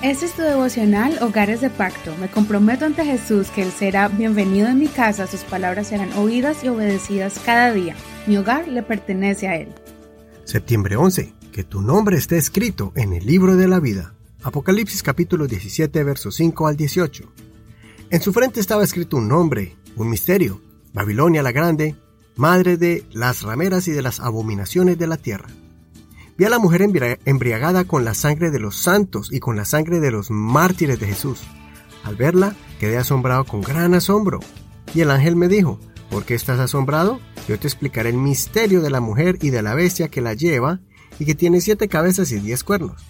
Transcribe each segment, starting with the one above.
Este es tu devocional Hogares de Pacto. Me comprometo ante Jesús que Él será bienvenido en mi casa, sus palabras serán oídas y obedecidas cada día. Mi hogar le pertenece a Él. Septiembre 11. Que tu nombre esté escrito en el libro de la vida. Apocalipsis capítulo 17 versos 5 al 18. En su frente estaba escrito un nombre, un misterio, Babilonia la Grande, madre de las rameras y de las abominaciones de la tierra. Vi a la mujer embriagada con la sangre de los santos y con la sangre de los mártires de Jesús. Al verla, quedé asombrado con gran asombro. Y el ángel me dijo, ¿por qué estás asombrado? Yo te explicaré el misterio de la mujer y de la bestia que la lleva y que tiene siete cabezas y diez cuernos.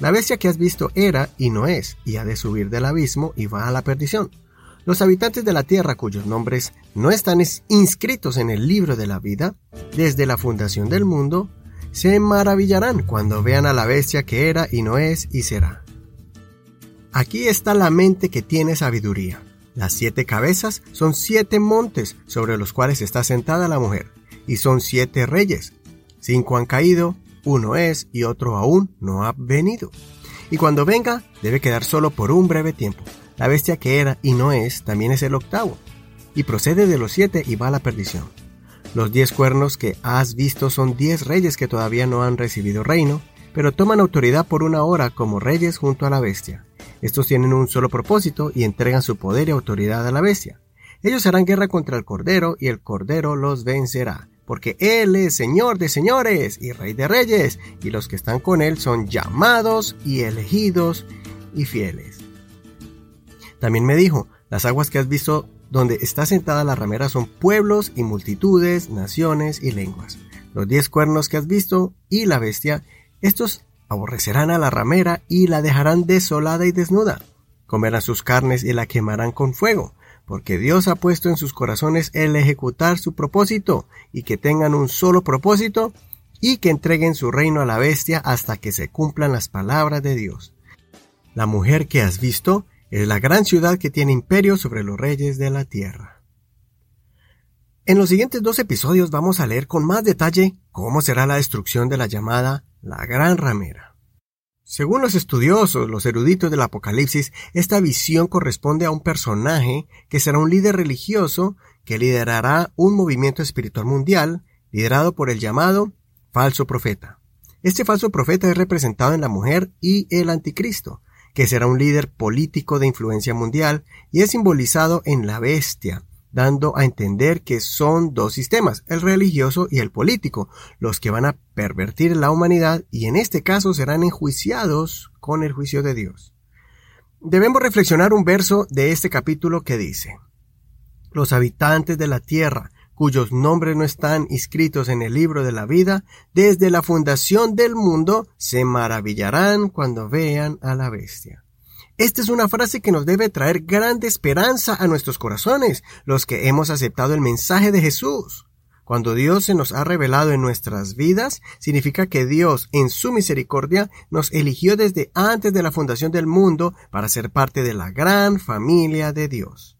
La bestia que has visto era y no es, y ha de subir del abismo y va a la perdición. Los habitantes de la tierra cuyos nombres no están inscritos en el libro de la vida, desde la fundación del mundo, se maravillarán cuando vean a la bestia que era y no es y será. Aquí está la mente que tiene sabiduría. Las siete cabezas son siete montes sobre los cuales está sentada la mujer, y son siete reyes. Cinco han caído, uno es y otro aún no ha venido. Y cuando venga, debe quedar solo por un breve tiempo. La bestia que era y no es también es el octavo, y procede de los siete y va a la perdición. Los diez cuernos que has visto son diez reyes que todavía no han recibido reino, pero toman autoridad por una hora como reyes junto a la bestia. Estos tienen un solo propósito y entregan su poder y autoridad a la bestia. Ellos harán guerra contra el Cordero y el Cordero los vencerá, porque Él es Señor de señores y Rey de reyes, y los que están con Él son llamados y elegidos y fieles. También me dijo, las aguas que has visto donde está sentada la ramera son pueblos y multitudes, naciones y lenguas. Los diez cuernos que has visto y la bestia, estos aborrecerán a la ramera y la dejarán desolada y desnuda. Comerán sus carnes y la quemarán con fuego, porque Dios ha puesto en sus corazones el ejecutar su propósito y que tengan un solo propósito y que entreguen su reino a la bestia hasta que se cumplan las palabras de Dios. La mujer que has visto es la gran ciudad que tiene imperio sobre los reyes de la tierra. En los siguientes dos episodios vamos a leer con más detalle cómo será la destrucción de la llamada la Gran Ramera. Según los estudiosos, los eruditos del Apocalipsis, esta visión corresponde a un personaje que será un líder religioso que liderará un movimiento espiritual mundial liderado por el llamado falso profeta. Este falso profeta es representado en la mujer y el anticristo, que será un líder político de influencia mundial y es simbolizado en la bestia, dando a entender que son dos sistemas, el religioso y el político, los que van a pervertir la humanidad y en este caso serán enjuiciados con el juicio de Dios. Debemos reflexionar un verso de este capítulo que dice, Los habitantes de la tierra cuyos nombres no están inscritos en el libro de la vida, desde la fundación del mundo, se maravillarán cuando vean a la bestia. Esta es una frase que nos debe traer grande esperanza a nuestros corazones, los que hemos aceptado el mensaje de Jesús. Cuando Dios se nos ha revelado en nuestras vidas, significa que Dios, en su misericordia, nos eligió desde antes de la fundación del mundo para ser parte de la gran familia de Dios.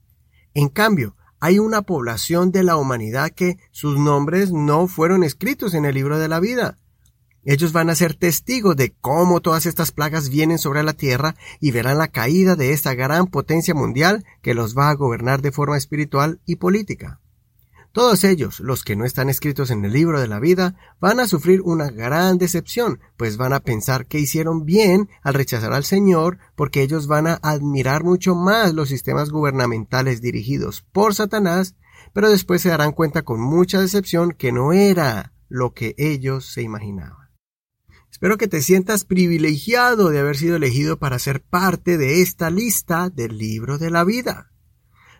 En cambio, hay una población de la humanidad que sus nombres no fueron escritos en el libro de la vida. Ellos van a ser testigos de cómo todas estas plagas vienen sobre la tierra y verán la caída de esta gran potencia mundial que los va a gobernar de forma espiritual y política. Todos ellos, los que no están escritos en el libro de la vida, van a sufrir una gran decepción, pues van a pensar que hicieron bien al rechazar al Señor, porque ellos van a admirar mucho más los sistemas gubernamentales dirigidos por Satanás, pero después se darán cuenta con mucha decepción que no era lo que ellos se imaginaban. Espero que te sientas privilegiado de haber sido elegido para ser parte de esta lista del libro de la vida.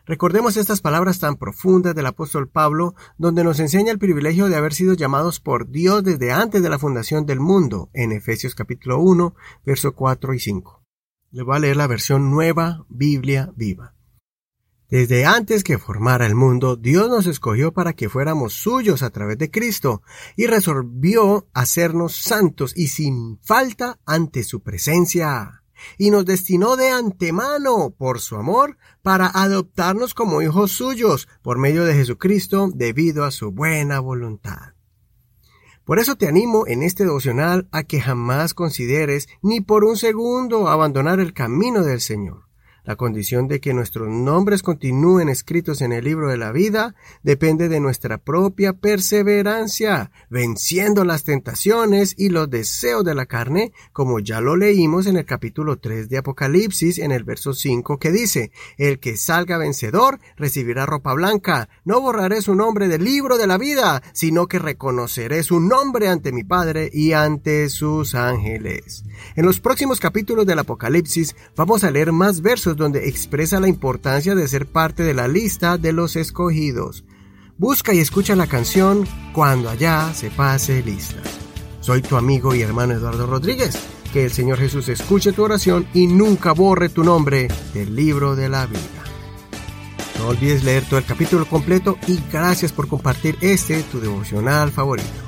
Recordemos estas palabras tan profundas del apóstol Pablo, donde nos enseña el privilegio de haber sido llamados por Dios desde antes de la fundación del mundo, en Efesios capítulo 1, verso 4 y 5. Le voy a leer la versión nueva, Biblia viva. Desde antes que formara el mundo, Dios nos escogió para que fuéramos suyos a través de Cristo y resolvió hacernos santos y sin falta ante su presencia y nos destinó de antemano por su amor para adoptarnos como hijos suyos por medio de Jesucristo debido a su buena voluntad. Por eso te animo en este devocional a que jamás consideres ni por un segundo abandonar el camino del Señor. La condición de que nuestros nombres continúen escritos en el libro de la vida depende de nuestra propia perseverancia, venciendo las tentaciones y los deseos de la carne, como ya lo leímos en el capítulo 3 de Apocalipsis en el verso 5 que dice, El que salga vencedor recibirá ropa blanca, no borraré su nombre del libro de la vida, sino que reconoceré su nombre ante mi Padre y ante sus ángeles. En los próximos capítulos del Apocalipsis vamos a leer más versos donde expresa la importancia de ser parte de la lista de los escogidos. Busca y escucha la canción Cuando allá se pase lista. Soy tu amigo y hermano Eduardo Rodríguez. Que el Señor Jesús escuche tu oración y nunca borre tu nombre del libro de la vida. No olvides leer todo el capítulo completo y gracias por compartir este tu devocional favorito.